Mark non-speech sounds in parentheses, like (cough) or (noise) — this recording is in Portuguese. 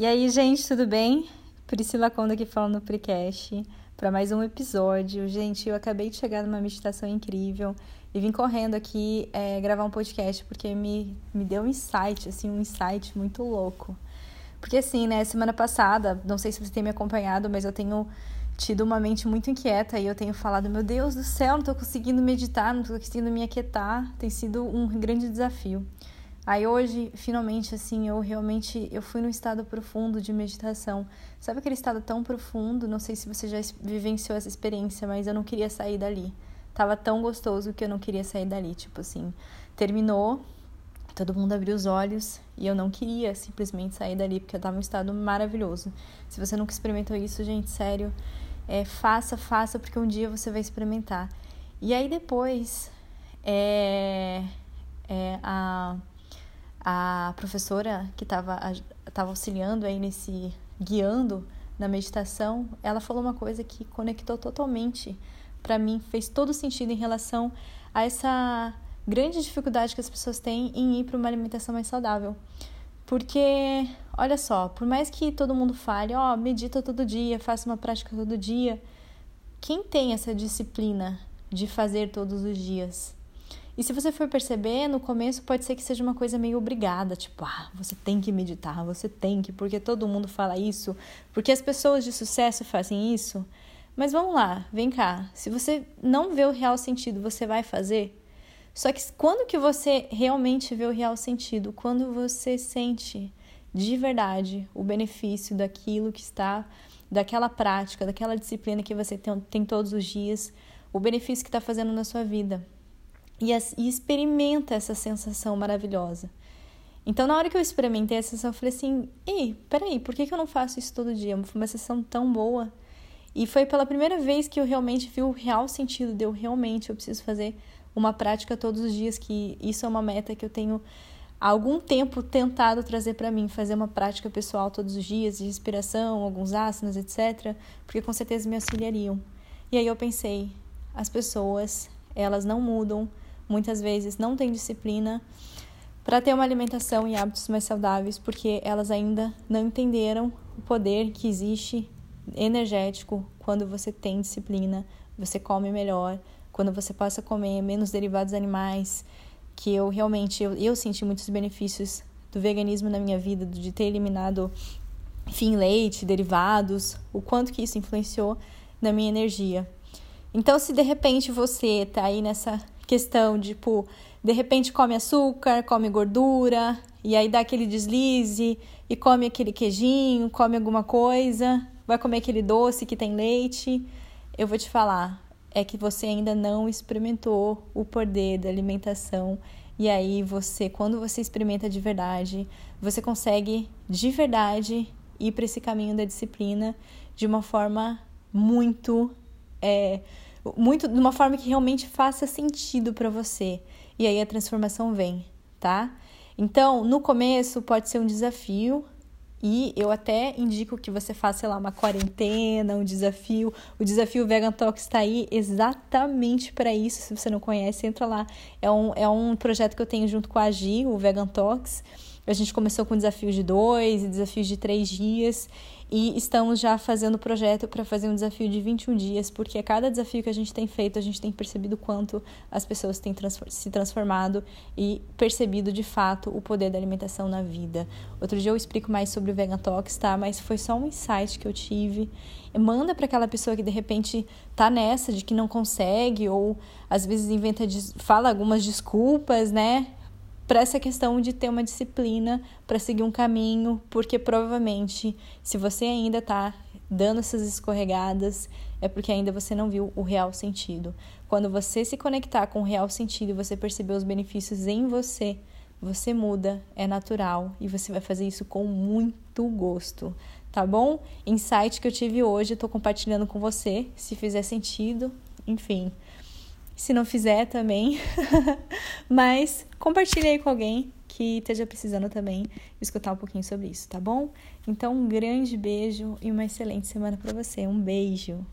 E aí, gente, tudo bem? Priscila Conda aqui falando no Precast para mais um episódio. Gente, eu acabei de chegar numa meditação incrível e vim correndo aqui é, gravar um podcast porque me, me deu um insight, assim, um insight muito louco. Porque assim, né, semana passada, não sei se você tem me acompanhado, mas eu tenho tido uma mente muito inquieta e eu tenho falado, meu Deus do céu, não tô conseguindo meditar, não tô conseguindo me aquietar. Tem sido um grande desafio. Aí hoje, finalmente, assim, eu realmente eu fui num estado profundo de meditação. Sabe aquele estado tão profundo? Não sei se você já vivenciou essa experiência, mas eu não queria sair dali. Tava tão gostoso que eu não queria sair dali. Tipo assim, terminou, todo mundo abriu os olhos e eu não queria simplesmente sair dali porque eu tava num estado maravilhoso. Se você nunca experimentou isso, gente, sério, é, faça, faça, porque um dia você vai experimentar. E aí depois, é, é a a professora que estava tava auxiliando aí nesse guiando na meditação, ela falou uma coisa que conectou totalmente para mim, fez todo sentido em relação a essa grande dificuldade que as pessoas têm em ir para uma alimentação mais saudável. Porque, olha só, por mais que todo mundo fale, ó, oh, medita todo dia, faça uma prática todo dia, quem tem essa disciplina de fazer todos os dias? E se você for perceber, no começo pode ser que seja uma coisa meio obrigada, tipo, ah, você tem que meditar, você tem que, porque todo mundo fala isso, porque as pessoas de sucesso fazem isso. Mas vamos lá, vem cá. Se você não vê o real sentido, você vai fazer? Só que quando que você realmente vê o real sentido? Quando você sente de verdade o benefício daquilo que está, daquela prática, daquela disciplina que você tem, tem todos os dias, o benefício que está fazendo na sua vida e, e experimenta essa sensação maravilhosa. Então, na hora que eu experimentei essa sensação, eu falei assim: ei, peraí, por que, que eu não faço isso todo dia? Foi uma sensação tão boa. E foi pela primeira vez que eu realmente vi o real sentido de eu realmente eu preciso fazer uma prática todos os dias, que isso é uma meta que eu tenho há algum tempo tentado trazer para mim, fazer uma prática pessoal todos os dias, de respiração, alguns asanas, etc, porque com certeza me auxiliariam. E aí eu pensei, as pessoas, elas não mudam muitas vezes não têm disciplina para ter uma alimentação e hábitos mais saudáveis, porque elas ainda não entenderam o poder que existe energético quando você tem disciplina, você come melhor, quando você passa a comer menos derivados animais, que eu realmente eu, eu senti muitos benefícios do veganismo na minha vida, de ter eliminado enfim, leite, derivados, o quanto que isso influenciou na minha energia. Então, se de repente você tá aí nessa questão tipo, de repente come açúcar, come gordura, e aí dá aquele deslize, e come aquele queijinho, come alguma coisa, vai comer aquele doce que tem leite. Eu vou te falar, é que você ainda não experimentou o poder da alimentação. E aí você, quando você experimenta de verdade, você consegue de verdade ir para esse caminho da disciplina de uma forma muito é, muito de uma forma que realmente faça sentido para você. E aí a transformação vem, tá? Então, no começo pode ser um desafio, e eu até indico que você faça, sei lá, uma quarentena, um desafio. O desafio Vegan Talks está aí exatamente para isso. Se você não conhece, entra lá. É um, é um projeto que eu tenho junto com a Gi, o Vegan Talks. A gente começou com desafios de dois e desafios de três dias e estamos já fazendo o projeto para fazer um desafio de 21 dias, porque a cada desafio que a gente tem feito, a gente tem percebido quanto as pessoas têm se transformado e percebido de fato o poder da alimentação na vida. Outro dia eu explico mais sobre o Vegan Talks, tá? Mas foi só um insight que eu tive. Manda para aquela pessoa que de repente tá nessa de que não consegue ou às vezes inventa fala algumas desculpas, né? Para essa questão de ter uma disciplina para seguir um caminho, porque provavelmente se você ainda está dando essas escorregadas, é porque ainda você não viu o real sentido. Quando você se conectar com o real sentido e você perceber os benefícios em você, você muda, é natural e você vai fazer isso com muito gosto, tá bom? Insight que eu tive hoje, eu compartilhando com você, se fizer sentido, enfim. Se não fizer também, (laughs) mas compartilhe aí com alguém que esteja precisando também escutar um pouquinho sobre isso, tá bom? Então, um grande beijo e uma excelente semana para você. Um beijo.